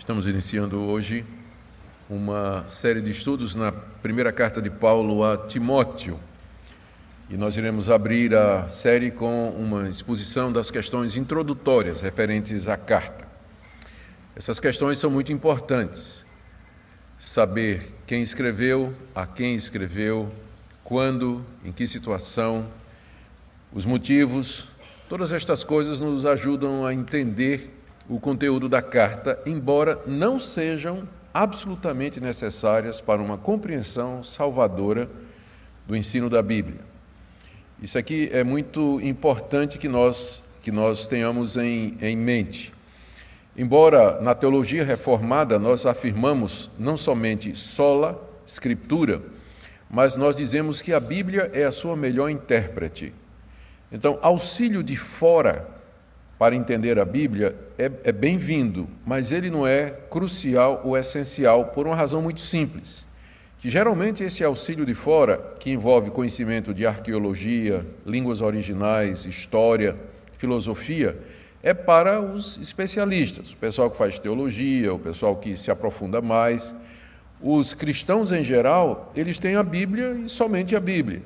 Estamos iniciando hoje uma série de estudos na primeira carta de Paulo a Timóteo. E nós iremos abrir a série com uma exposição das questões introdutórias referentes à carta. Essas questões são muito importantes. Saber quem escreveu, a quem escreveu, quando, em que situação, os motivos, todas estas coisas nos ajudam a entender o conteúdo da carta, embora não sejam absolutamente necessárias para uma compreensão salvadora do ensino da Bíblia. Isso aqui é muito importante que nós, que nós tenhamos em, em mente. Embora na teologia reformada nós afirmamos não somente sola escritura, mas nós dizemos que a Bíblia é a sua melhor intérprete. Então, auxílio de fora para entender a Bíblia é, é bem-vindo, mas ele não é crucial ou essencial por uma razão muito simples. Que geralmente esse auxílio de fora, que envolve conhecimento de arqueologia, línguas originais, história, filosofia, é para os especialistas, o pessoal que faz teologia, o pessoal que se aprofunda mais. Os cristãos em geral, eles têm a Bíblia e somente a Bíblia.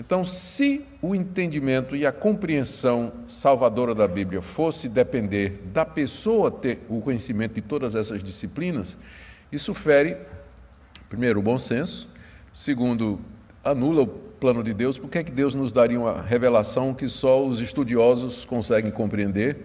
Então, se o entendimento e a compreensão salvadora da Bíblia fosse depender da pessoa ter o conhecimento de todas essas disciplinas, isso fere, primeiro, o bom senso, segundo, anula o plano de Deus, porque é que Deus nos daria uma revelação que só os estudiosos conseguem compreender?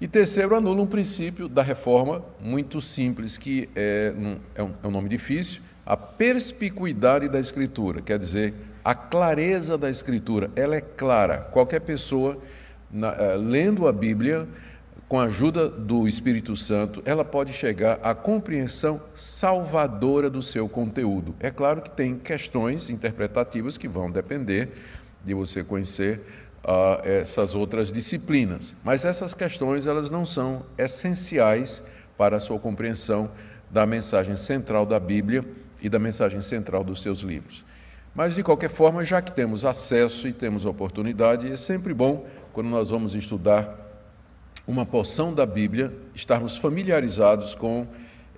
E terceiro, anula um princípio da reforma muito simples, que é, é um, é um nome difícil, a perspicuidade da Escritura, quer dizer, a clareza da Escritura, ela é clara. Qualquer pessoa, na, uh, lendo a Bíblia, com a ajuda do Espírito Santo, ela pode chegar à compreensão salvadora do seu conteúdo. É claro que tem questões interpretativas que vão depender de você conhecer uh, essas outras disciplinas, mas essas questões elas não são essenciais para a sua compreensão da mensagem central da Bíblia e da mensagem central dos seus livros. Mas, de qualquer forma, já que temos acesso e temos oportunidade, é sempre bom, quando nós vamos estudar uma porção da Bíblia, estarmos familiarizados com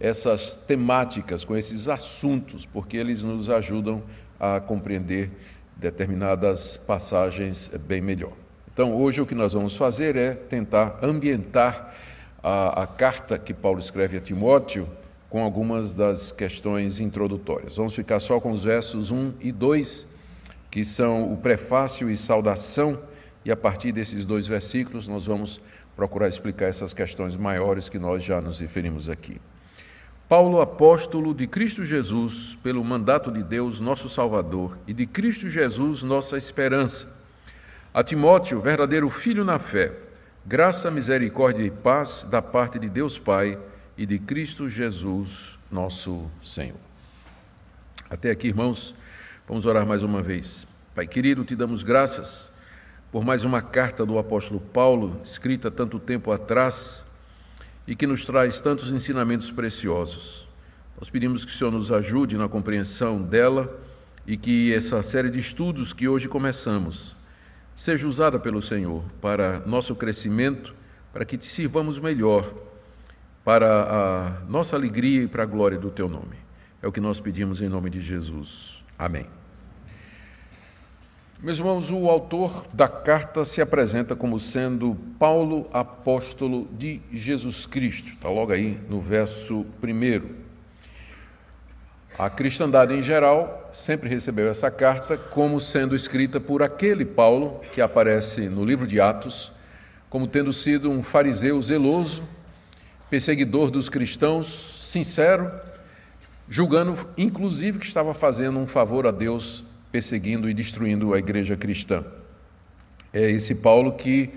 essas temáticas, com esses assuntos, porque eles nos ajudam a compreender determinadas passagens bem melhor. Então, hoje o que nós vamos fazer é tentar ambientar a, a carta que Paulo escreve a Timóteo com algumas das questões introdutórias. Vamos ficar só com os versos 1 e 2, que são o prefácio e saudação, e a partir desses dois versículos nós vamos procurar explicar essas questões maiores que nós já nos referimos aqui. Paulo, apóstolo de Cristo Jesus, pelo mandato de Deus, nosso Salvador, e de Cristo Jesus, nossa esperança. A Timóteo, verdadeiro filho na fé, graça, misericórdia e paz da parte de Deus Pai e de Cristo Jesus, nosso Senhor. Até aqui, irmãos, vamos orar mais uma vez. Pai querido, te damos graças por mais uma carta do apóstolo Paulo, escrita tanto tempo atrás e que nos traz tantos ensinamentos preciosos. Nós pedimos que o Senhor nos ajude na compreensão dela e que essa série de estudos que hoje começamos seja usada pelo Senhor para nosso crescimento, para que te sirvamos melhor para a nossa alegria e para a glória do teu nome. É o que nós pedimos em nome de Jesus. Amém. Meus irmãos, o autor da carta se apresenta como sendo Paulo, apóstolo de Jesus Cristo. Está logo aí no verso 1. A cristandade em geral sempre recebeu essa carta como sendo escrita por aquele Paulo que aparece no livro de Atos, como tendo sido um fariseu zeloso perseguidor dos cristãos, sincero, julgando inclusive que estava fazendo um favor a Deus, perseguindo e destruindo a igreja cristã. É esse Paulo que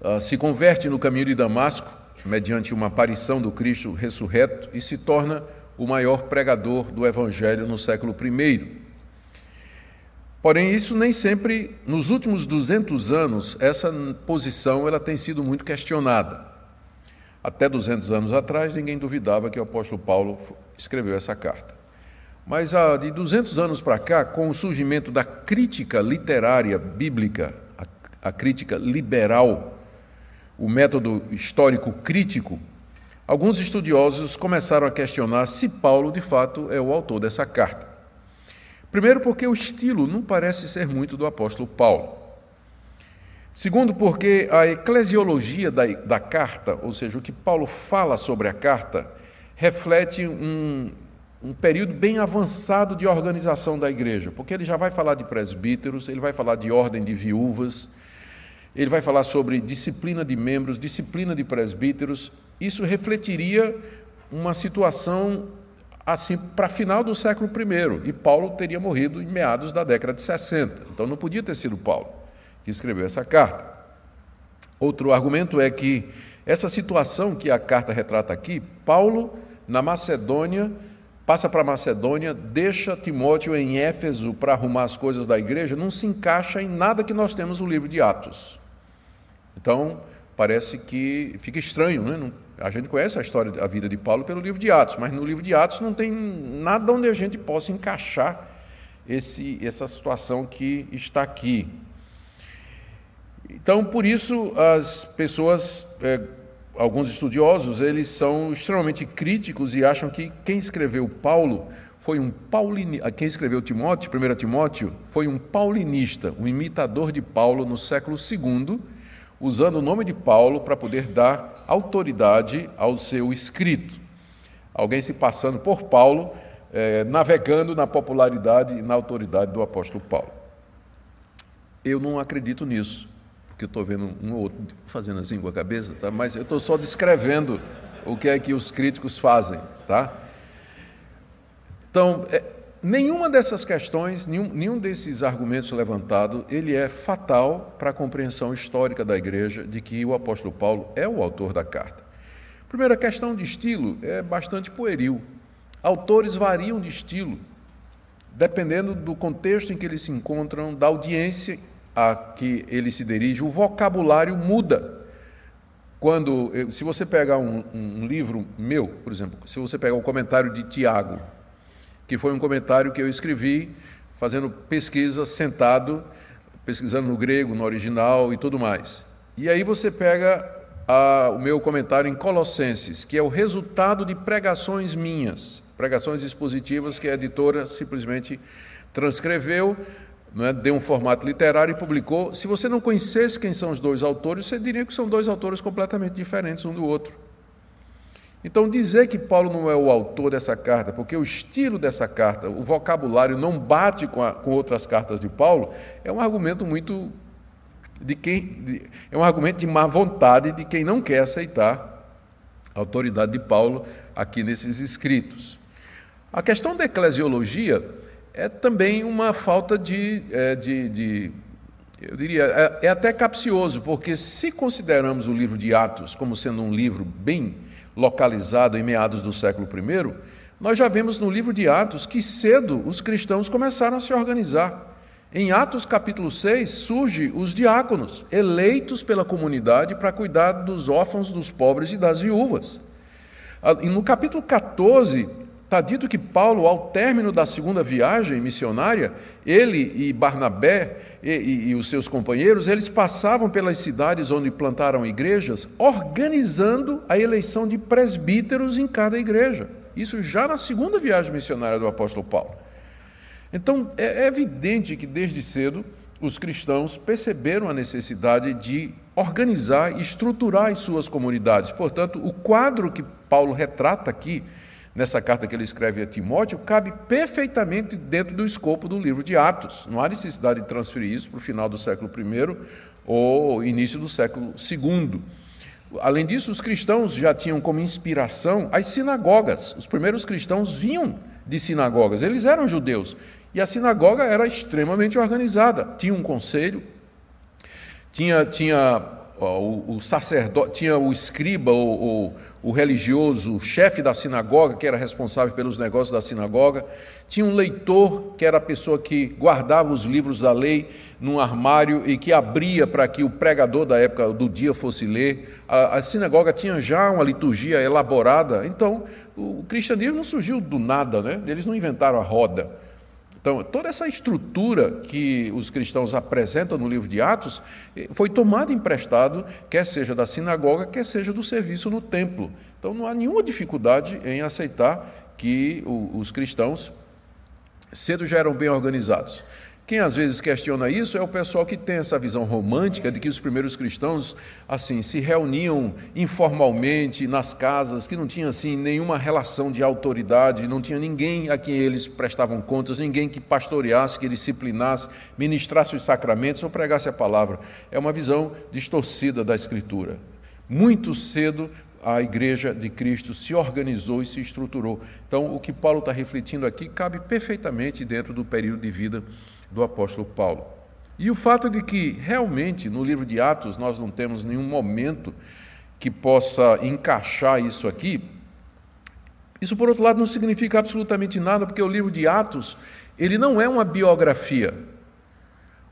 uh, se converte no caminho de Damasco, mediante uma aparição do Cristo ressurreto, e se torna o maior pregador do Evangelho no século I. Porém, isso nem sempre, nos últimos 200 anos, essa posição ela tem sido muito questionada. Até 200 anos atrás, ninguém duvidava que o apóstolo Paulo escreveu essa carta. Mas de 200 anos para cá, com o surgimento da crítica literária bíblica, a, a crítica liberal, o método histórico crítico, alguns estudiosos começaram a questionar se Paulo de fato é o autor dessa carta. Primeiro, porque o estilo não parece ser muito do apóstolo Paulo. Segundo, porque a eclesiologia da, da carta, ou seja, o que Paulo fala sobre a carta, reflete um, um período bem avançado de organização da igreja, porque ele já vai falar de presbíteros, ele vai falar de ordem de viúvas, ele vai falar sobre disciplina de membros, disciplina de presbíteros. Isso refletiria uma situação assim para final do século I, e Paulo teria morrido em meados da década de 60. Então não podia ter sido Paulo que escreveu essa carta. Outro argumento é que essa situação que a carta retrata aqui, Paulo na Macedônia passa para Macedônia, deixa Timóteo em Éfeso para arrumar as coisas da igreja, não se encaixa em nada que nós temos no livro de Atos. Então, parece que fica estranho, né? A gente conhece a história da vida de Paulo pelo livro de Atos, mas no livro de Atos não tem nada onde a gente possa encaixar esse, essa situação que está aqui. Então, por isso, as pessoas é, alguns estudiosos, eles são extremamente críticos e acham que quem escreveu Paulo foi um paulinista, quem escreveu Timóteo, 1 Timóteo, foi um paulinista, um imitador de Paulo no século II, usando o nome de Paulo para poder dar autoridade ao seu escrito. Alguém se passando por Paulo, eh, navegando na popularidade e na autoridade do apóstolo Paulo. Eu não acredito nisso que eu estou vendo um ou outro fazendo assim com a cabeça, tá? mas eu estou só descrevendo o que é que os críticos fazem. Tá? Então, é, nenhuma dessas questões, nenhum, nenhum desses argumentos levantados, ele é fatal para a compreensão histórica da igreja de que o apóstolo Paulo é o autor da carta. Primeira questão de estilo é bastante pueril. Autores variam de estilo, dependendo do contexto em que eles se encontram, da audiência a que ele se dirige, o vocabulário muda. Quando, se você pegar um, um livro meu, por exemplo, se você pegar o comentário de Tiago, que foi um comentário que eu escrevi fazendo pesquisa sentado, pesquisando no grego, no original e tudo mais. E aí você pega a, o meu comentário em Colossenses, que é o resultado de pregações minhas, pregações expositivas que a editora simplesmente transcreveu é? deu um formato literário e publicou. Se você não conhecesse quem são os dois autores, você diria que são dois autores completamente diferentes um do outro. Então, dizer que Paulo não é o autor dessa carta, porque o estilo dessa carta, o vocabulário não bate com, a, com outras cartas de Paulo, é um argumento muito de quem de, é um argumento de má vontade de quem não quer aceitar a autoridade de Paulo aqui nesses escritos. A questão da eclesiologia é também uma falta de, é, de, de eu diria, é, é, até capcioso, porque se consideramos o livro de Atos como sendo um livro bem localizado em meados do século I, nós já vemos no livro de Atos que cedo os cristãos começaram a se organizar. Em Atos capítulo 6 surge os diáconos, eleitos pela comunidade para cuidar dos órfãos, dos pobres e das viúvas. E no capítulo 14, Está dito que Paulo, ao término da segunda viagem missionária, ele e Barnabé e, e, e, os seus companheiros, eles passavam pelas cidades onde plantaram igrejas, organizando a eleição de presbíteros em cada igreja. Isso já na segunda viagem missionária do apóstolo Paulo. Então, é, é evidente que desde cedo os cristãos perceberam a necessidade de organizar e estruturar as suas comunidades. Portanto, o quadro que Paulo retrata aqui nessa carta que ele escreve a Timóteo, cabe perfeitamente dentro do escopo do livro de Atos. Não há necessidade de transferir isso para o final do século I ou início do século II. Além disso, os cristãos já tinham como inspiração as sinagogas. Os primeiros cristãos vinham de sinagogas, eles eram judeus. E a sinagoga era extremamente organizada. Tinha um conselho, tinha, tinha o, o sacerdote, tinha o escriba ou o religioso, o chefe da sinagoga, que era responsável pelos negócios da sinagoga, tinha um leitor, que era a pessoa que guardava os livros da lei num armário e que abria para que o pregador da época do dia fosse ler. A, a sinagoga tinha já uma liturgia elaborada, então o cristianismo não surgiu do nada, né? eles não inventaram a roda. Então, toda essa estrutura que os cristãos apresentam no livro de Atos eh, foi tomada emprestado, quer seja da sinagoga, quer seja do serviço no templo. Então, não há nenhuma dificuldade em aceitar que os cristãos cedo já eram bem organizados. Quem às vezes questiona isso é o pessoal que tem essa visão romântica de que os primeiros cristãos assim se reuniam informalmente nas casas, que não tinha assim nenhuma relação de autoridade, não tinha ninguém a quem eles prestavam contas, ninguém que pastoreasse, que disciplinasse, ministrasse os sacramentos ou pregasse a palavra. É uma visão distorcida da escritura. Muito cedo a igreja de Cristo se organizou e se estruturou. Então, o que Paulo está refletindo aqui cabe perfeitamente dentro do período de vida do apóstolo Paulo. E o fato de que realmente no livro de Atos nós não temos nenhum momento que possa encaixar isso aqui, isso por outro lado não significa absolutamente nada, porque o livro de Atos, ele não é uma biografia.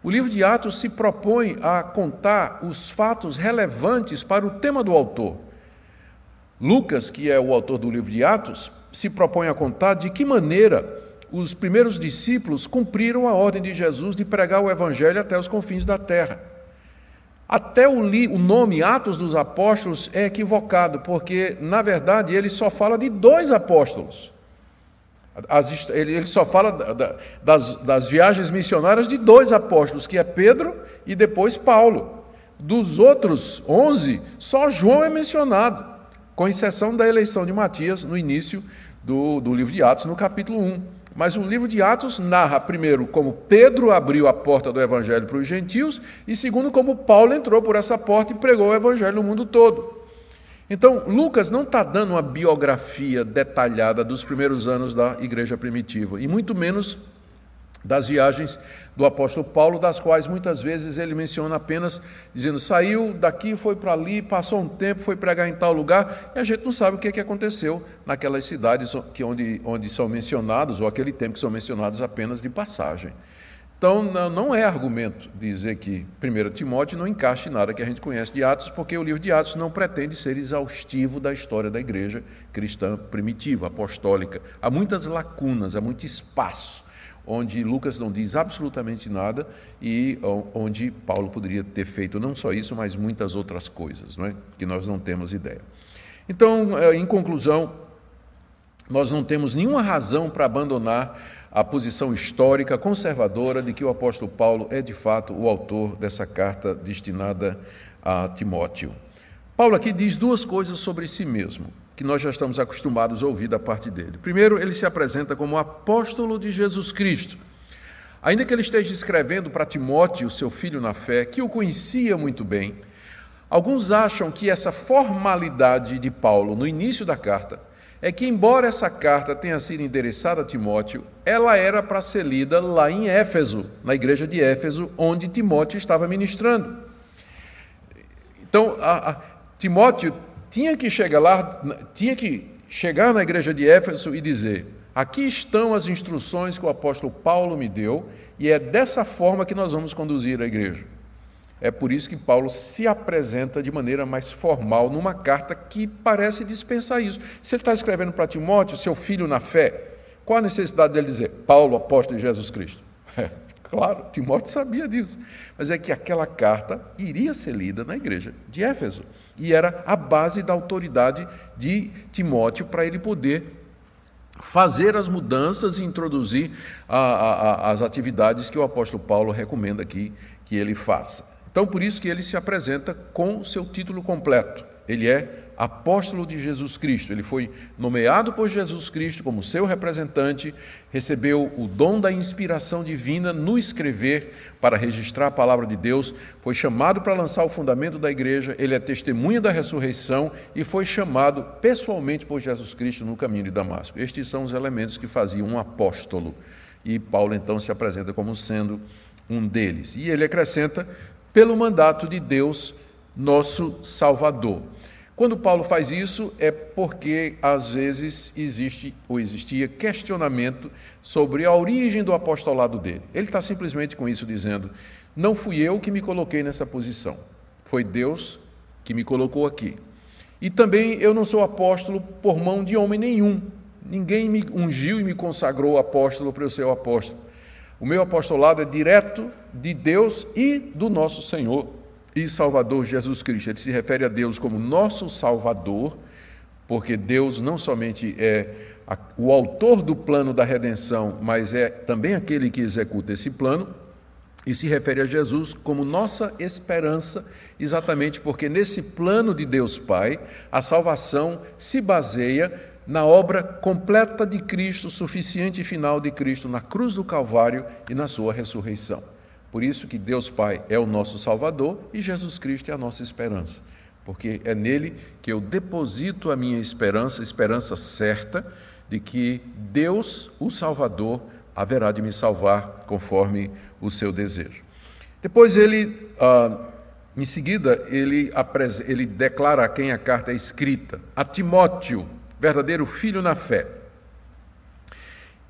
O livro de Atos se propõe a contar os fatos relevantes para o tema do autor. Lucas, que é o autor do livro de Atos, se propõe a contar de que maneira os primeiros discípulos cumpriram a ordem de Jesus de pregar o Evangelho até os confins da terra. Até o, li, o nome Atos dos Apóstolos é equivocado, porque, na verdade, ele só fala de dois apóstolos. As, ele, ele, só fala da, das, das viagens missionárias de dois apóstolos, que é Pedro e depois Paulo. Dos outros onze, só João é mencionado, com exceção da eleição de Matias no início do, do livro de Atos, no capítulo 1. Mas o livro de Atos narra, primeiro, como Pedro abriu a porta do evangelho para os gentios, e segundo, como Paulo entrou por essa porta e pregou o evangelho no mundo todo. Então, Lucas não está dando uma biografia detalhada dos primeiros anos da igreja primitiva, e muito menos das viagens do apóstolo Paulo, das quais muitas vezes ele menciona apenas dizendo: saiu daqui, foi para ali, passou um tempo, foi pregar em tal lugar, e a gente não sabe o que, é que aconteceu naquelas cidades que onde, onde são mencionados, ou aquele tempo que são mencionados apenas de passagem. Então, não é argumento dizer que 1 Timóteo não encaixe nada que a gente conhece de Atos, porque o livro de Atos não pretende ser exaustivo da história da igreja cristã primitiva, apostólica. Há muitas lacunas, há muito espaço onde Lucas não diz absolutamente nada e onde Paulo poderia ter feito não só isso, mas muitas outras coisas, não é? que nós não temos ideia. Então, é, em conclusão, nós não temos nenhuma razão para abandonar a posição histórica conservadora de que o apóstolo Paulo é de fato o autor dessa carta destinada a Timóteo. Paulo aqui diz duas coisas sobre si mesmo que nós já estamos acostumados a ouvir da parte dele. Primeiro, ele se apresenta como apóstolo de Jesus Cristo. Ainda que ele esteja escrevendo para Timóteo, seu filho na fé, que o conhecia muito bem, alguns acham que essa formalidade de Paulo no início da carta é que, embora essa carta tenha sido endereçada a Timóteo, ela era para ser lida lá em Éfeso, na igreja de Éfeso, onde Timóteo estava ministrando. Então, a, a, Timóteo tinha que chegar lá, tinha que chegar na igreja de Éfeso e dizer: Aqui estão as instruções que o apóstolo Paulo me deu, e é dessa forma que nós vamos conduzir a igreja. É por isso que Paulo se apresenta de maneira mais formal numa carta que parece dispensar isso. Se ele está escrevendo para Timóteo, seu filho na fé, qual a necessidade dele dizer Paulo, apóstolo de Jesus Cristo? É, claro, Timóteo sabia disso. Mas é que aquela carta iria ser lida na igreja de Éfeso e era a base da autoridade de Timóteo para ele poder fazer as mudanças e introduzir a, a, as atividades que o apóstolo Paulo recomenda aqui que ele faça. Então, por isso que ele se apresenta com o seu título completo. Ele é apóstolo de Jesus Cristo. Ele foi nomeado por Jesus Cristo como seu representante, recebeu o dom da inspiração divina no escrever para registrar a palavra de Deus, foi chamado para lançar o fundamento da igreja, ele é testemunha da ressurreição e foi chamado pessoalmente por Jesus Cristo no caminho de Damasco. Estes são os elementos que faziam um apóstolo. E Paulo então se apresenta como sendo um deles. E ele acrescenta pelo mandato de Deus, nosso Salvador. Quando Paulo faz isso, é porque às vezes existe ou existia questionamento sobre a origem do apostolado dele. Ele está simplesmente com isso dizendo: não fui eu que me coloquei nessa posição, foi Deus que me colocou aqui. E também eu não sou apóstolo por mão de homem nenhum. Ninguém me ungiu e me consagrou apóstolo para eu ser o apóstolo. O meu apostolado é direto de Deus e do nosso Senhor e Salvador Jesus Cristo. Ele se refere a Deus como nosso Salvador, porque Deus não somente é o autor do plano da redenção, mas é também aquele que executa esse plano, e se refere a Jesus como nossa esperança, exatamente porque nesse plano de Deus Pai, a salvação se baseia na obra completa de Cristo, suficiente e final de Cristo na cruz do Calvário e na sua ressurreição. Por isso que Deus Pai é o nosso Salvador e Jesus Cristo é a nossa esperança, porque é nele que eu deposito a minha esperança, esperança certa de que Deus, o Salvador, haverá de me salvar conforme o seu desejo. Depois ele, ah, em seguida, ele, ele declara a quem a carta é escrita, a Timóteo, verdadeiro filho na fé.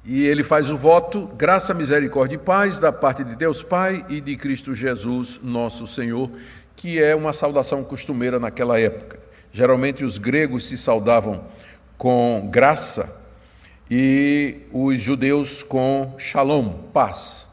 E ele faz o voto, graça, misericórdia e paz da parte de Deus Pai e de Cristo Jesus, nosso Senhor, que é uma saudação costumeira naquela época. Geralmente os gregos se saudavam com graça e os judeus com shalom, paz.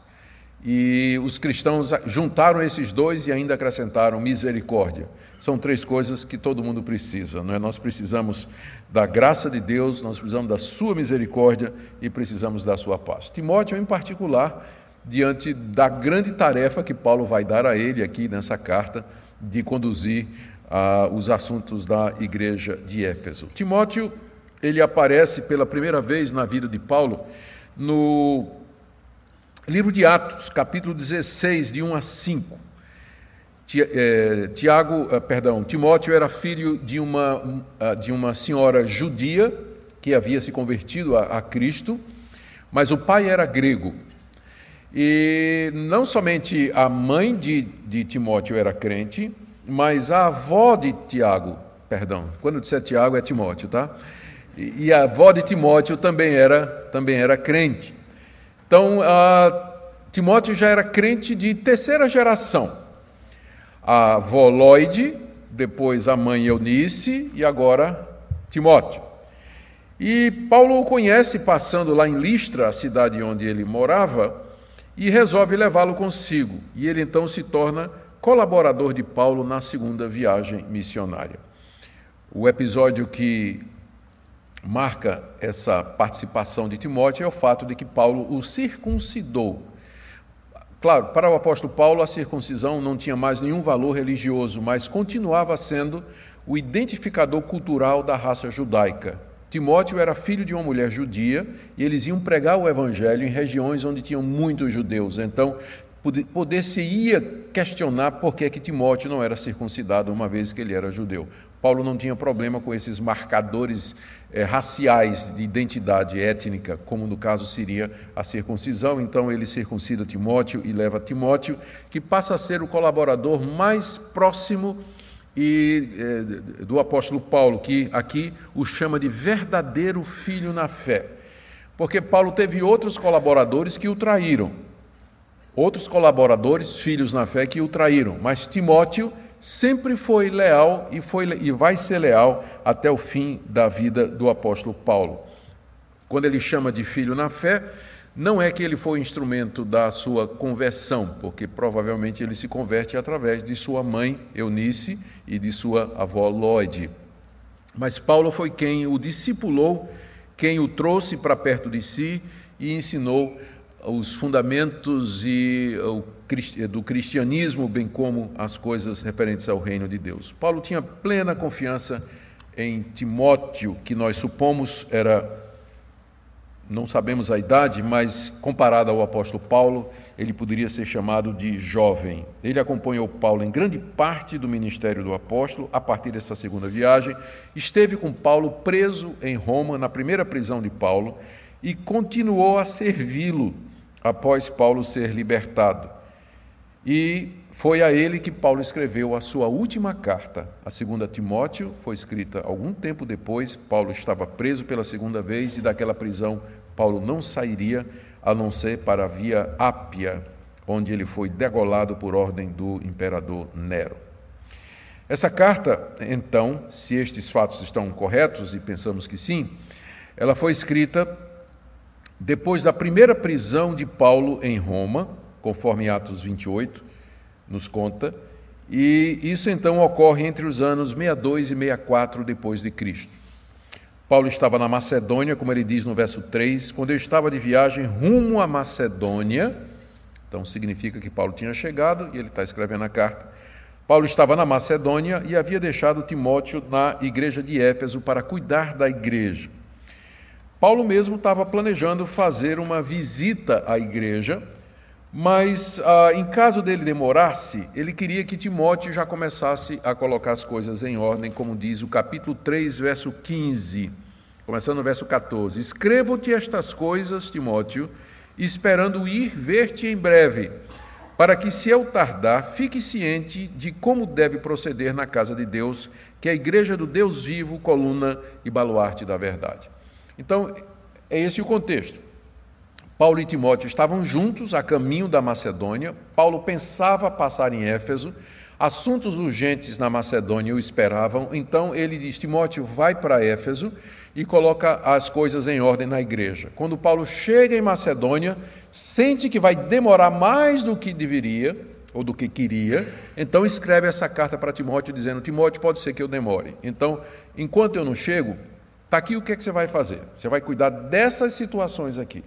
E os cristãos juntaram esses dois e ainda acrescentaram misericórdia. São três coisas que todo mundo precisa, não é? Nós precisamos da graça de Deus, nós precisamos da sua misericórdia e precisamos da sua paz. Timóteo, em particular, diante da grande tarefa que Paulo vai dar a ele aqui nessa carta de conduzir uh, os assuntos da igreja de Éfeso. Timóteo, ele aparece pela primeira vez na vida de Paulo no Livro de Atos, capítulo 16, de 1 a 5. É, Tiago, é, perdão, Timóteo era filho de uma, de uma senhora judia que havia se convertido a, a Cristo, mas o pai era grego. E não somente a mãe de, de Timóteo era crente, mas a avó de Tiago, perdão, quando eu disser Tiago é Timóteo, tá? E, e a avó de Timóteo também era, também era crente. Então, Timóteo já era crente de terceira geração. A Lloyd, depois a mãe Eunice e agora Timóteo. E Paulo o conhece passando lá em Listra, a cidade onde ele morava, e resolve levá-lo consigo. E ele então se torna colaborador de Paulo na segunda viagem missionária. O episódio que marca essa participação de Timóteo é o fato de que Paulo o circuncidou. Claro, para o apóstolo Paulo, a circuncisão não tinha mais nenhum valor religioso, mas continuava sendo o identificador cultural da raça judaica. Timóteo era filho de uma mulher judia e eles iam pregar o evangelho em regiões onde tinham muitos judeus. Então, poder-se-ia questionar por que, que Timóteo não era circuncidado, uma vez que ele era judeu. Paulo não tinha problema com esses marcadores é, raciais de identidade étnica, como no caso seria a circuncisão. Então ele circuncida Timóteo e leva Timóteo, que passa a ser o colaborador mais próximo e, é, do apóstolo Paulo, que aqui o chama de verdadeiro filho na fé. Porque Paulo teve outros colaboradores que o traíram, outros colaboradores, filhos na fé, que o traíram, mas Timóteo sempre foi leal e, foi, e vai ser leal até o fim da vida do apóstolo Paulo. Quando ele chama de filho na fé, não é que ele foi instrumento da sua conversão, porque provavelmente ele se converte através de sua mãe Eunice e de sua avó Lloyd. Mas Paulo foi quem o discipulou, quem o trouxe para perto de si e ensinou os fundamentos e o do cristianismo, bem como as coisas referentes ao reino de Deus. Paulo tinha plena confiança em Timóteo, que nós supomos era, não sabemos a idade, mas comparado ao apóstolo Paulo, ele poderia ser chamado de jovem. Ele acompanhou Paulo em grande parte do ministério do apóstolo, a partir dessa segunda viagem, esteve com Paulo preso em Roma, na primeira prisão de Paulo, e continuou a servi-lo após Paulo ser libertado. E foi a ele que Paulo escreveu a sua última carta, a segunda Timóteo, foi escrita algum tempo depois. Paulo estava preso pela segunda vez e daquela prisão Paulo não sairia a não ser para a via Ápia, onde ele foi degolado por ordem do imperador Nero. Essa carta, então, se estes fatos estão corretos, e pensamos que sim, ela foi escrita depois da primeira prisão de Paulo em Roma, conforme Atos 28 nos conta, e isso então ocorre entre os anos 62 e 64 depois de Cristo. Paulo estava na Macedônia, como ele diz no verso 3, quando eu estava de viagem rumo à Macedônia, então significa que Paulo tinha chegado e ele está escrevendo a carta. Paulo estava na Macedônia e havia deixado Timóteo na igreja de Éfeso para cuidar da igreja. Paulo mesmo estava planejando fazer uma visita à igreja, mas ah, em caso dele demorar-se, ele queria que Timóteo já começasse a colocar as coisas em ordem, como diz o capítulo 3, verso 15, começando no verso 14: Escrevo-te estas coisas, Timóteo, esperando ir ver-te em breve, para que, se eu tardar, fique ciente de como deve proceder na casa de Deus, que é a igreja do Deus vivo, coluna e baluarte da verdade. Então, é esse o contexto. Paulo e Timóteo estavam juntos a caminho da Macedônia. Paulo pensava passar em Éfeso. Assuntos urgentes na Macedônia o esperavam. Então ele diz: Timóteo, vai para Éfeso e coloca as coisas em ordem na igreja. Quando Paulo chega em Macedônia, sente que vai demorar mais do que deveria ou do que queria, então escreve essa carta para Timóteo dizendo: Timóteo, pode ser que eu demore. Então, enquanto eu não chego, Está aqui o que, é que você vai fazer. Você vai cuidar dessas situações aqui.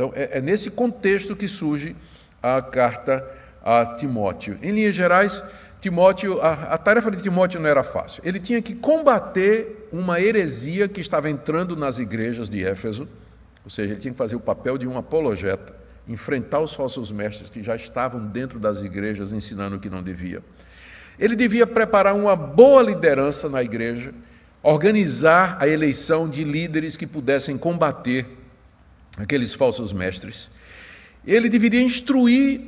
Então, é, é nesse contexto que surge a carta a Timóteo. Em linhas gerais, Timóteo, a, a, tarefa de Timóteo não era fácil. Ele tinha que combater uma heresia que estava entrando nas igrejas de Éfeso, ou seja, ele tinha que fazer o papel de um apologeta, enfrentar os falsos mestres que já estavam dentro das igrejas ensinando o que não devia. Ele devia preparar uma boa liderança na igreja organizar a eleição de líderes que pudessem combater aqueles falsos mestres. Ele deveria instruir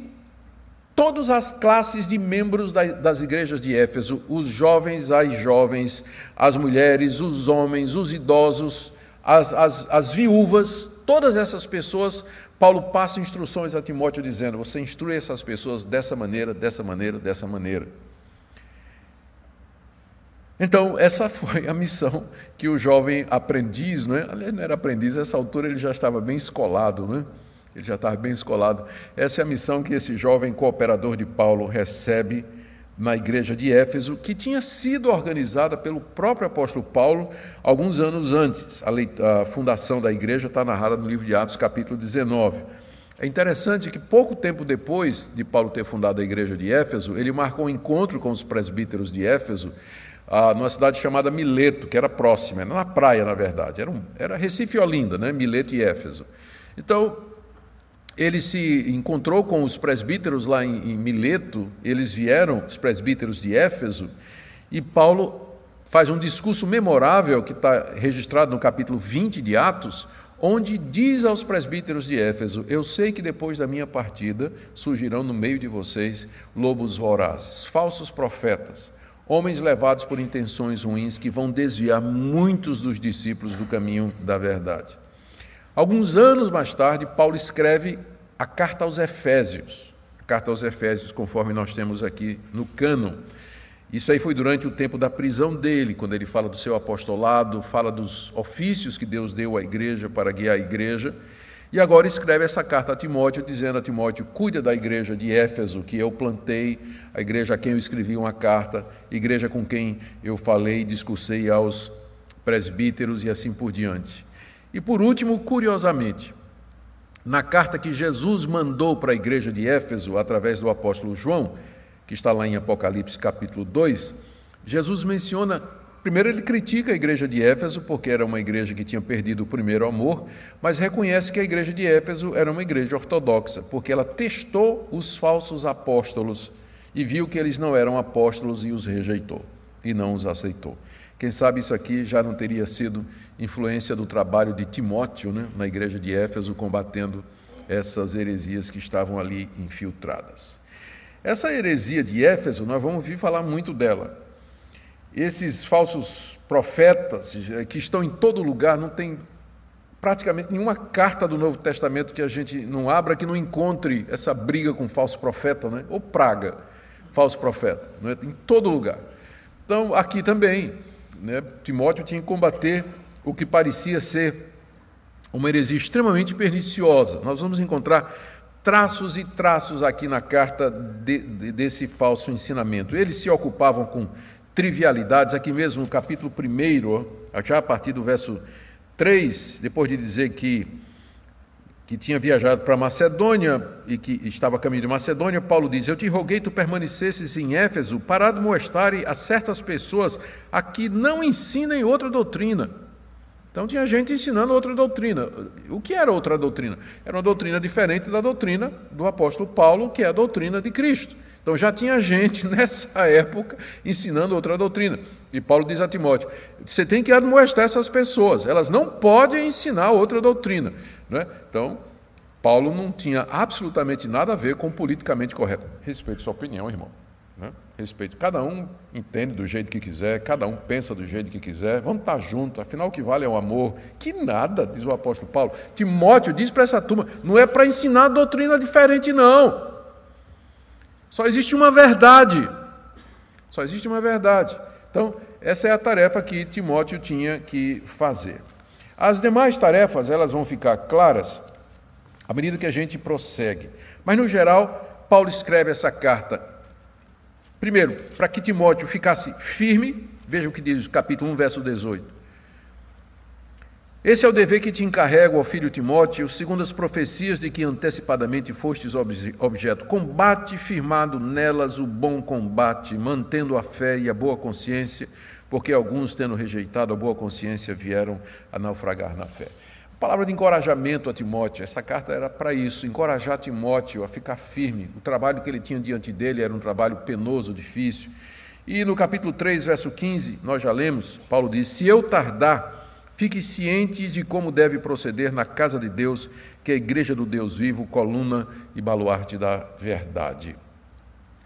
todas as classes de membros das igrejas de Éfeso, os jovens, as jovens, as mulheres, os homens, os idosos, as, as, as viúvas, todas essas pessoas, Paulo passa instruções a Timóteo dizendo: você instrui essas pessoas dessa maneira, dessa maneira, dessa maneira. Então, essa foi a missão que o jovem aprendiz, não é? Não era aprendiz, nessa altura ele já estava bem escolado, não é? Ele já estava bem escolado. Essa é a missão que esse jovem cooperador de Paulo recebe na igreja de Éfeso, que tinha sido organizada pelo próprio apóstolo Paulo alguns anos antes. A fundação da igreja está narrada no livro de Atos, capítulo 19. É interessante que pouco tempo depois de Paulo ter fundado a igreja de Éfeso, ele marcou um encontro com os presbíteros de Éfeso ah, numa cidade chamada Mileto, que era próxima, era na praia, na verdade. Era, um, era Recife e Olinda, né? Mileto e Éfeso. Então, ele se encontrou com os presbíteros lá em, em Mileto, eles vieram, os presbíteros de Éfeso, e Paulo faz um discurso memorável que está registrado no capítulo 20 de Atos, onde diz aos presbíteros de Éfeso: Eu sei que depois da minha partida surgirão no meio de vocês lobos vorazes, falsos profetas homens levados por intenções ruins que vão desviar muitos dos discípulos do caminho da verdade. Alguns anos mais tarde, Paulo escreve a carta aos Efésios, a carta aos Efésios, conforme nós temos aqui no cânon. Isso aí foi durante o tempo da prisão dele, quando ele fala do seu apostolado, fala dos ofícios que Deus deu à igreja para guiar a igreja. E agora escreve essa carta a Timóteo, dizendo a Timóteo: cuida da igreja de Éfeso, que eu plantei, a igreja a quem eu escrevi uma carta, igreja com quem eu falei, discursei aos presbíteros e assim por diante. E por último, curiosamente, na carta que Jesus mandou para a igreja de Éfeso, através do apóstolo João, que está lá em Apocalipse capítulo 2, Jesus menciona Primeiro, ele critica a igreja de Éfeso, porque era uma igreja que tinha perdido o primeiro amor, mas reconhece que a igreja de Éfeso era uma igreja ortodoxa, porque ela testou os falsos apóstolos e viu que eles não eram apóstolos e os rejeitou, e não os aceitou. Quem sabe isso aqui já não teria sido influência do trabalho de Timóteo né, na igreja de Éfeso, combatendo essas heresias que estavam ali infiltradas. Essa heresia de Éfeso, nós vamos vir falar muito dela. Esses falsos profetas que estão em todo lugar, não tem praticamente nenhuma carta do Novo Testamento que a gente não abra que não encontre essa briga com falso profeta, né? ou praga, falso profeta, é? em todo lugar. Então, aqui também, né? Timóteo tinha que combater o que parecia ser uma heresia extremamente perniciosa. Nós vamos encontrar traços e traços aqui na carta de, de, desse falso ensinamento. Eles se ocupavam com trivialidades, aqui mesmo no capítulo 1, já a partir do verso 3, depois de dizer que, que tinha viajado para Macedônia e que estava a caminho de Macedônia, Paulo diz: Eu te roguei tu permanecesses em Éfeso para demonstrar a certas pessoas a que não ensinem outra doutrina então tinha gente ensinando outra doutrina. O que era outra doutrina? Era uma doutrina diferente da doutrina do apóstolo Paulo, que é a doutrina de Cristo. Então já tinha gente nessa época ensinando outra doutrina. E Paulo diz a Timóteo: você tem que admoestar essas pessoas, elas não podem ensinar outra doutrina. Né? Então, Paulo não tinha absolutamente nada a ver com politicamente correto. Respeito sua opinião, irmão. Né? Respeito. Cada um entende do jeito que quiser, cada um pensa do jeito que quiser. Vamos estar juntos, afinal o que vale é o amor. Que nada, diz o apóstolo Paulo. Timóteo diz para essa turma: não é para ensinar doutrina diferente, não. Só existe uma verdade. Só existe uma verdade. Então, essa é a tarefa que Timóteo tinha que fazer. As demais tarefas, elas vão ficar claras à medida que a gente prossegue. Mas, no geral, Paulo escreve essa carta Primeiro, para que Timóteo ficasse firme, veja o que diz o capítulo 1, verso 18. Esse é o dever que te encarrego, ó filho Timóteo, segundo as profecias de que antecipadamente fostes objeto. Combate firmado nelas o bom combate, mantendo a fé e a boa consciência, porque alguns, tendo rejeitado a boa consciência, vieram a naufragar na fé. Palavra de encorajamento a Timóteo. Essa carta era para isso, encorajar Timóteo a ficar firme. O trabalho que ele tinha diante dele era um trabalho penoso, difícil. E no capítulo 3, verso 15, nós já lemos, Paulo diz: Se eu tardar, fique ciente de como deve proceder na casa de Deus, que é a igreja do Deus vivo, coluna e baluarte da verdade.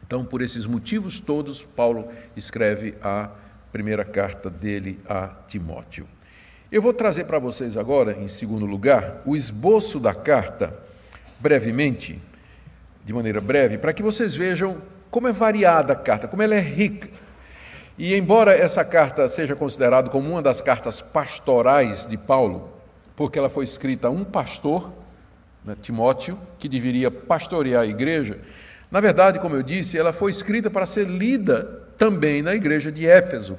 Então, por esses motivos todos, Paulo escreve a primeira carta dele a Timóteo. Eu vou trazer para vocês agora, em segundo lugar, o esboço da carta, brevemente, de maneira breve, para que vocês vejam como é variada a carta, como ela é rica. E embora essa carta seja considerada como uma das cartas pastorais de Paulo, porque ela foi escrita a um pastor, né, Timóteo, que deveria pastorear a igreja, na verdade, como eu disse, ela foi escrita para ser lida também na igreja de Éfeso,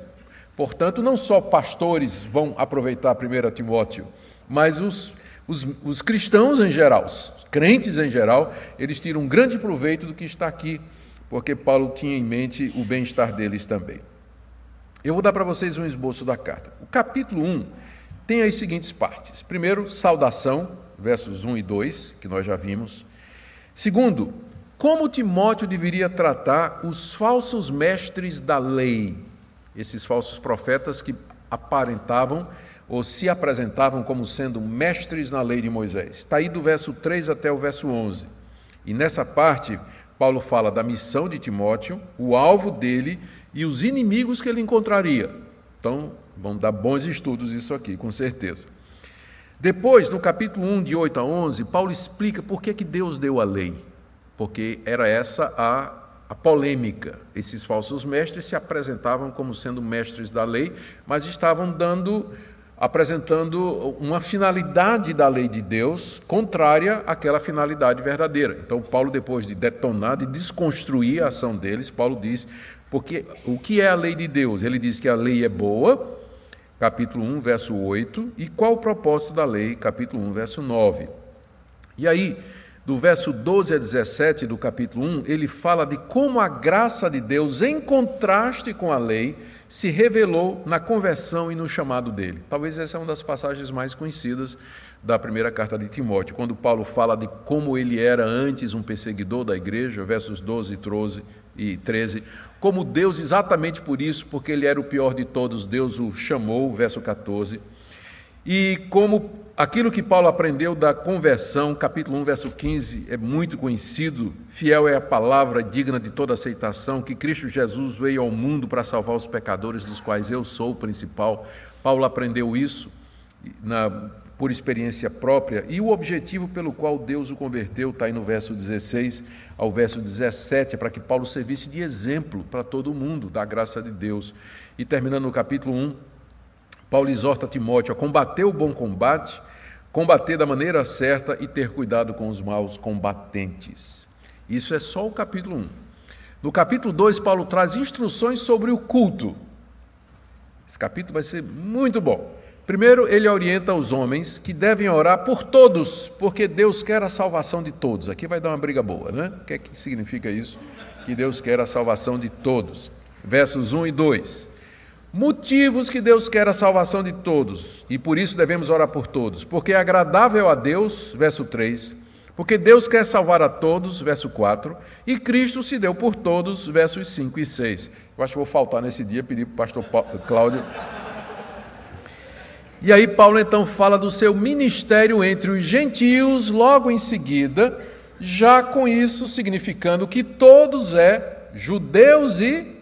Portanto, não só pastores vão aproveitar 1 Timóteo, mas os, os, os, cristãos em geral, os crentes em geral, eles tiram um grande proveito do que está aqui, porque Paulo tinha em mente o bem-estar deles também. Eu vou dar para vocês um esboço da carta. O capítulo 1 tem as seguintes partes: primeiro, saudação, versos 1 e 2, que nós já vimos. Segundo, como Timóteo deveria tratar os falsos mestres da lei esses falsos profetas que aparentavam ou se apresentavam como sendo mestres na lei de Moisés. Está aí do verso 3 até o verso 11. E nessa parte, Paulo fala da missão de Timóteo, o alvo dele e os inimigos que ele encontraria. Então, vão dar bons estudos isso aqui, com certeza. Depois, no capítulo 1, de 8 a 11, Paulo explica por que, que Deus deu a lei. Porque era essa a a polêmica. Esses falsos mestres se apresentavam como sendo mestres da lei, mas estavam dando apresentando uma finalidade da lei de Deus contrária àquela finalidade verdadeira. Então Paulo depois de detonar, de desconstruir a ação deles, Paulo diz: porque o que é a lei de Deus? Ele diz que a lei é boa, capítulo 1, verso 8, e qual o propósito da lei? Capítulo 1, verso 9. E aí, do verso 12 a 17 do capítulo 1, ele fala de como a graça de Deus, em contraste com a lei, se revelou na conversão e no chamado dele. Talvez essa é uma das passagens mais conhecidas da primeira carta de Timóteo, quando Paulo fala de como ele era antes um perseguidor da igreja, versos 12 e 13, como Deus, exatamente por isso, porque ele era o pior de todos, Deus o chamou, verso 14, e como Aquilo que Paulo aprendeu da conversão, capítulo 1, verso 15, é muito conhecido. Fiel é a palavra digna de toda aceitação, que Cristo Jesus veio ao mundo para salvar os pecadores, dos quais eu sou o principal. Paulo aprendeu isso na, por experiência própria, e o objetivo pelo qual Deus o converteu está aí no verso 16 ao verso 17, é para que Paulo servisse de exemplo para todo mundo da graça de Deus. E terminando no capítulo 1, Paulo exorta Timóteo a combater o bom combate, combater da maneira certa e ter cuidado com os maus combatentes. Isso é só o capítulo 1. No capítulo 2, Paulo traz instruções sobre o culto. Esse capítulo vai ser muito bom. Primeiro, ele orienta os homens que devem orar por todos, porque Deus quer a salvação de todos. Aqui vai dar uma briga boa, né? O que, é que significa isso? Que Deus quer a salvação de todos. Versos 1 e 2. Motivos que Deus quer a salvação de todos, e por isso devemos orar por todos, porque é agradável a Deus, verso 3, porque Deus quer salvar a todos, verso 4, e Cristo se deu por todos, versos 5 e 6. Eu acho que vou faltar nesse dia, pedir para o pastor Cláudio e aí Paulo então fala do seu ministério entre os gentios, logo em seguida, já com isso significando que todos é judeus e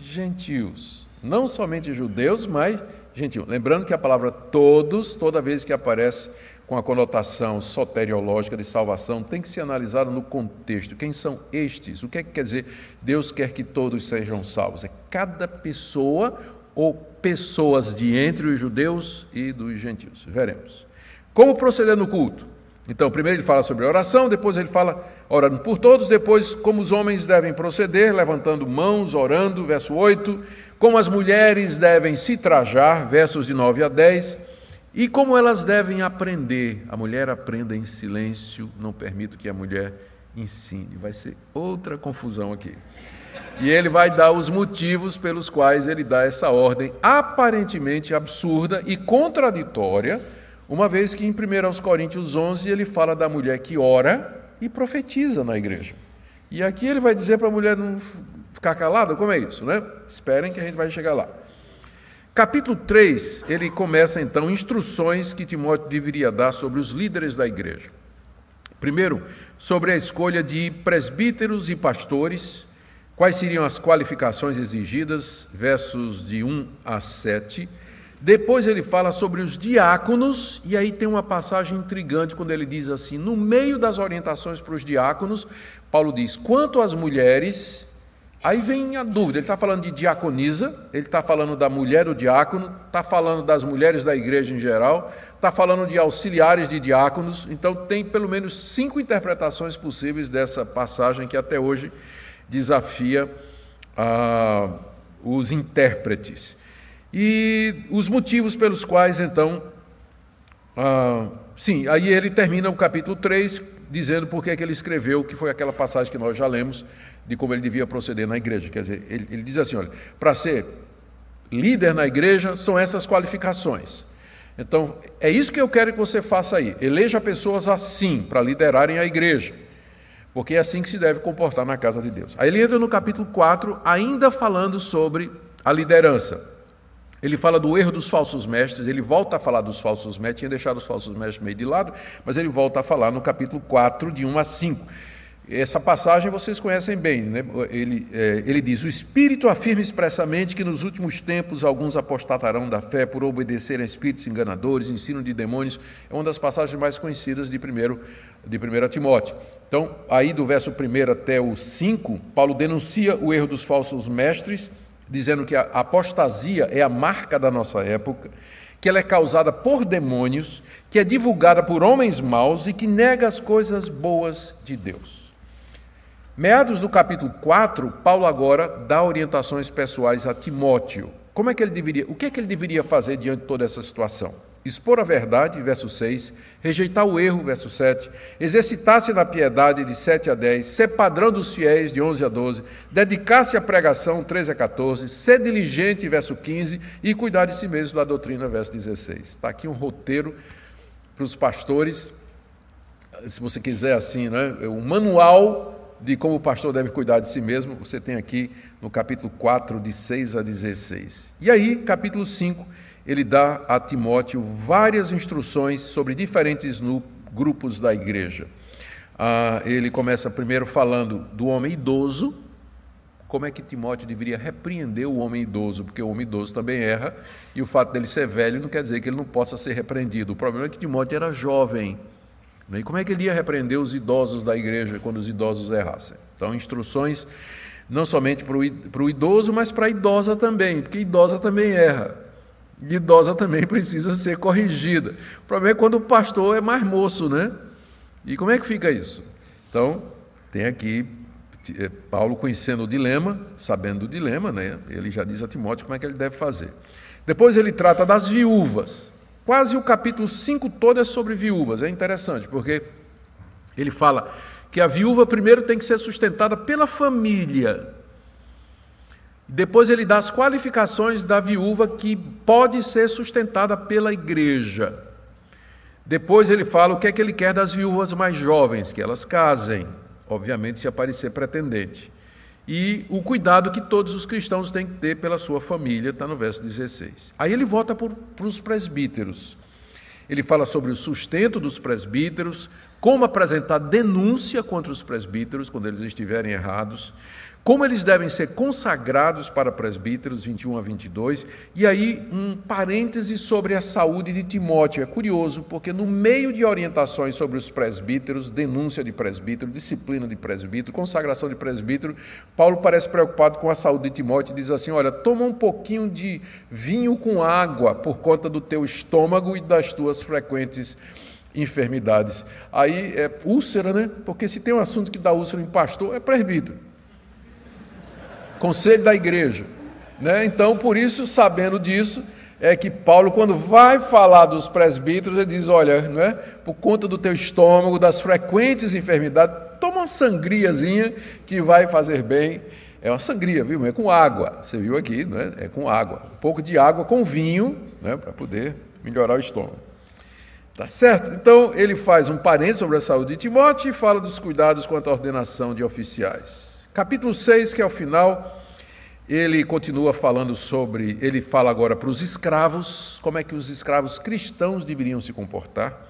gentios. Não somente judeus, mas gentios. Lembrando que a palavra todos, toda vez que aparece com a conotação soteriológica de salvação, tem que ser analisada no contexto. Quem são estes? O que, é que quer dizer Deus quer que todos sejam salvos? É cada pessoa ou pessoas de entre os judeus e dos gentios. Veremos. Como proceder no culto? Então, primeiro ele fala sobre oração, depois ele fala orando por todos, depois como os homens devem proceder, levantando mãos, orando, verso 8, como as mulheres devem se trajar, versos de 9 a 10, e como elas devem aprender. A mulher aprenda em silêncio, não permito que a mulher ensine. Vai ser outra confusão aqui. E ele vai dar os motivos pelos quais ele dá essa ordem aparentemente absurda e contraditória, uma vez que em 1 Coríntios 11 ele fala da mulher que ora e profetiza na igreja. E aqui ele vai dizer para a mulher não ficar calada, como é isso, né? Esperem que a gente vai chegar lá. Capítulo 3, ele começa então instruções que Timóteo deveria dar sobre os líderes da igreja. Primeiro, sobre a escolha de presbíteros e pastores Quais seriam as qualificações exigidas? Versos de 1 a 7. Depois ele fala sobre os diáconos, e aí tem uma passagem intrigante quando ele diz assim: no meio das orientações para os diáconos, Paulo diz: quanto às mulheres, aí vem a dúvida, ele está falando de diaconisa, ele está falando da mulher do diácono, está falando das mulheres da igreja em geral, está falando de auxiliares de diáconos, então tem pelo menos cinco interpretações possíveis dessa passagem que até hoje desafia ah, os intérpretes. E os motivos pelos quais, então, ah, sim, aí ele termina o capítulo 3 dizendo por que ele escreveu, que foi aquela passagem que nós já lemos, de como ele devia proceder na igreja. Quer dizer, ele, ele diz assim: olha, para ser líder na igreja são essas qualificações. Então, é isso que eu quero que você faça aí. Eleja pessoas assim para liderarem a igreja porque é assim que se deve comportar na casa de Deus. Aí ele entra no capítulo 4, ainda falando sobre a liderança. Ele fala do erro dos falsos mestres, ele volta a falar dos falsos mestres, tinha deixado os falsos mestres meio de lado, mas ele volta a falar no capítulo 4, de 1 a 5. Essa passagem vocês conhecem bem, né? ele, é, ele diz: O Espírito afirma expressamente que nos últimos tempos alguns apostatarão da fé por obedecer a espíritos enganadores, ensino de demônios. É uma das passagens mais conhecidas de 1 de primeiro Timóteo. Então, aí do verso 1 até o 5, Paulo denuncia o erro dos falsos mestres, dizendo que a apostasia é a marca da nossa época, que ela é causada por demônios, que é divulgada por homens maus e que nega as coisas boas de Deus. Meados do capítulo 4, Paulo agora dá orientações pessoais a Timóteo. Como é que ele deveria, o que é que ele deveria fazer diante de toda essa situação? Expor a verdade, verso 6, rejeitar o erro, verso 7, exercitar-se na piedade, de 7 a 10, ser padrão dos fiéis, de 11 a 12, dedicar-se à pregação, 13 a 14, ser diligente, verso 15, e cuidar de si mesmo da doutrina, verso 16. Está aqui um roteiro para os pastores, se você quiser assim, né? um manual de como o pastor deve cuidar de si mesmo, você tem aqui no capítulo 4, de 6 a 16. E aí, capítulo 5, ele dá a Timóteo várias instruções sobre diferentes grupos da igreja. Ah, ele começa primeiro falando do homem idoso, como é que Timóteo deveria repreender o homem idoso, porque o homem idoso também erra, e o fato dele ser velho não quer dizer que ele não possa ser repreendido. O problema é que Timóteo era jovem, e como é que ele ia repreender os idosos da igreja quando os idosos errassem? Então, instruções não somente para o idoso, mas para a idosa também, porque a idosa também erra. Idosa também precisa ser corrigida. O problema é quando o pastor é mais moço, né? E como é que fica isso? Então, tem aqui eh, Paulo conhecendo o dilema, sabendo do dilema, né? Ele já diz a Timóteo como é que ele deve fazer. Depois ele trata das viúvas. Quase o capítulo 5 todo é sobre viúvas. É interessante, porque ele fala que a viúva primeiro tem que ser sustentada pela família. Depois ele dá as qualificações da viúva que pode ser sustentada pela igreja. Depois ele fala o que é que ele quer das viúvas mais jovens, que elas casem, obviamente se aparecer pretendente. E o cuidado que todos os cristãos têm que ter pela sua família, está no verso 16. Aí ele volta para os presbíteros. Ele fala sobre o sustento dos presbíteros, como apresentar denúncia contra os presbíteros quando eles estiverem errados, como eles devem ser consagrados para presbíteros, 21 a 22, e aí um parêntese sobre a saúde de Timóteo. É curioso, porque no meio de orientações sobre os presbíteros, denúncia de presbítero, disciplina de presbítero, consagração de presbítero, Paulo parece preocupado com a saúde de Timóteo e diz assim: Olha, toma um pouquinho de vinho com água por conta do teu estômago e das tuas frequentes enfermidades. Aí é úlcera, né? Porque se tem um assunto que dá úlcera em pastor, é presbítero conselho da igreja. Né? Então, por isso, sabendo disso, é que Paulo, quando vai falar dos presbíteros, ele diz: Olha, não é? por conta do teu estômago, das frequentes enfermidades, toma uma sangriazinha que vai fazer bem. É uma sangria, viu? É com água. Você viu aqui, não é? É com água. Um pouco de água com vinho, né? para poder melhorar o estômago. Tá certo? Então, ele faz um parênteses sobre a saúde de Timóteo e fala dos cuidados quanto à ordenação de oficiais. Capítulo 6, que é o final, ele continua falando sobre, ele fala agora para os escravos, como é que os escravos cristãos deveriam se comportar.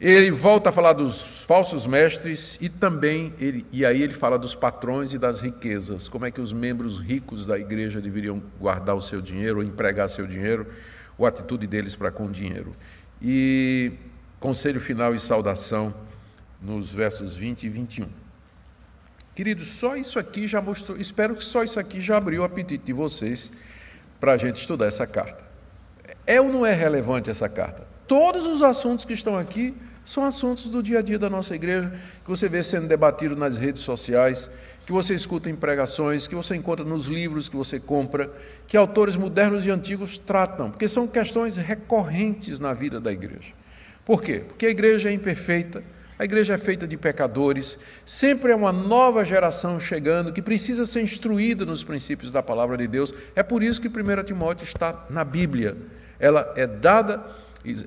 Ele volta a falar dos falsos mestres e também, ele, e aí ele fala dos patrões e das riquezas, como é que os membros ricos da igreja deveriam guardar o seu dinheiro, ou empregar seu dinheiro, ou a atitude deles para com o dinheiro. E conselho final e saudação nos versos 20 e 21. Queridos, só isso aqui já mostrou, espero que só isso aqui já abriu o apetite de vocês para a gente estudar essa carta. É ou não é relevante essa carta? Todos os assuntos que estão aqui são assuntos do dia a dia da nossa igreja, que você vê sendo debatido nas redes sociais, que você escuta em pregações, que você encontra nos livros que você compra, que autores modernos e antigos tratam, porque são questões recorrentes na vida da igreja. Por quê? Porque a igreja é imperfeita, a igreja é feita de pecadores, sempre é uma nova geração chegando que precisa ser instruída nos princípios da palavra de Deus. É por isso que 1 Timóteo está na Bíblia. Ela é dada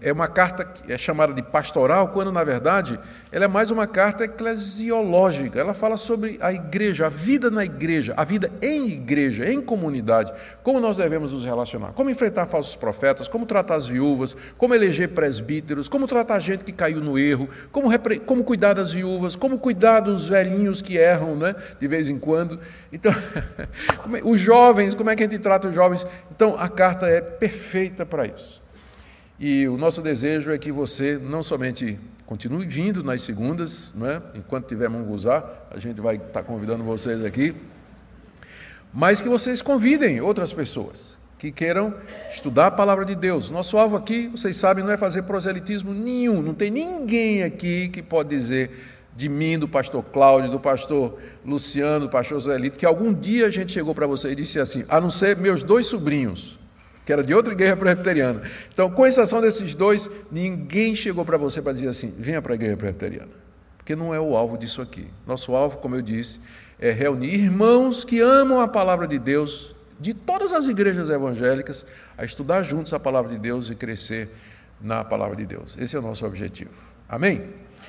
é uma carta que é chamada de pastoral, quando na verdade ela é mais uma carta eclesiológica. Ela fala sobre a igreja, a vida na igreja, a vida em igreja, em comunidade, como nós devemos nos relacionar, como enfrentar falsos profetas, como tratar as viúvas, como eleger presbíteros, como tratar gente que caiu no erro, como, como cuidar das viúvas, como cuidar dos velhinhos que erram né, de vez em quando. Então, é, os jovens, como é que a gente trata os jovens? Então, a carta é perfeita para isso. E o nosso desejo é que você não somente continue vindo nas segundas, não é? enquanto tiver Munguzá, a gente vai estar convidando vocês aqui, mas que vocês convidem outras pessoas que queiram estudar a palavra de Deus. Nosso alvo aqui, vocês sabem, não é fazer proselitismo nenhum, não tem ninguém aqui que pode dizer de mim, do pastor Cláudio, do pastor Luciano, do pastor Zoelito, que algum dia a gente chegou para você e disse assim, a não ser meus dois sobrinhos, que era de outra igreja presbiteriana. Então, com exceção desses dois, ninguém chegou para você para dizer assim: venha para a igreja presbiteriana. Porque não é o alvo disso aqui. Nosso alvo, como eu disse, é reunir irmãos que amam a palavra de Deus, de todas as igrejas evangélicas, a estudar juntos a palavra de Deus e crescer na palavra de Deus. Esse é o nosso objetivo. Amém?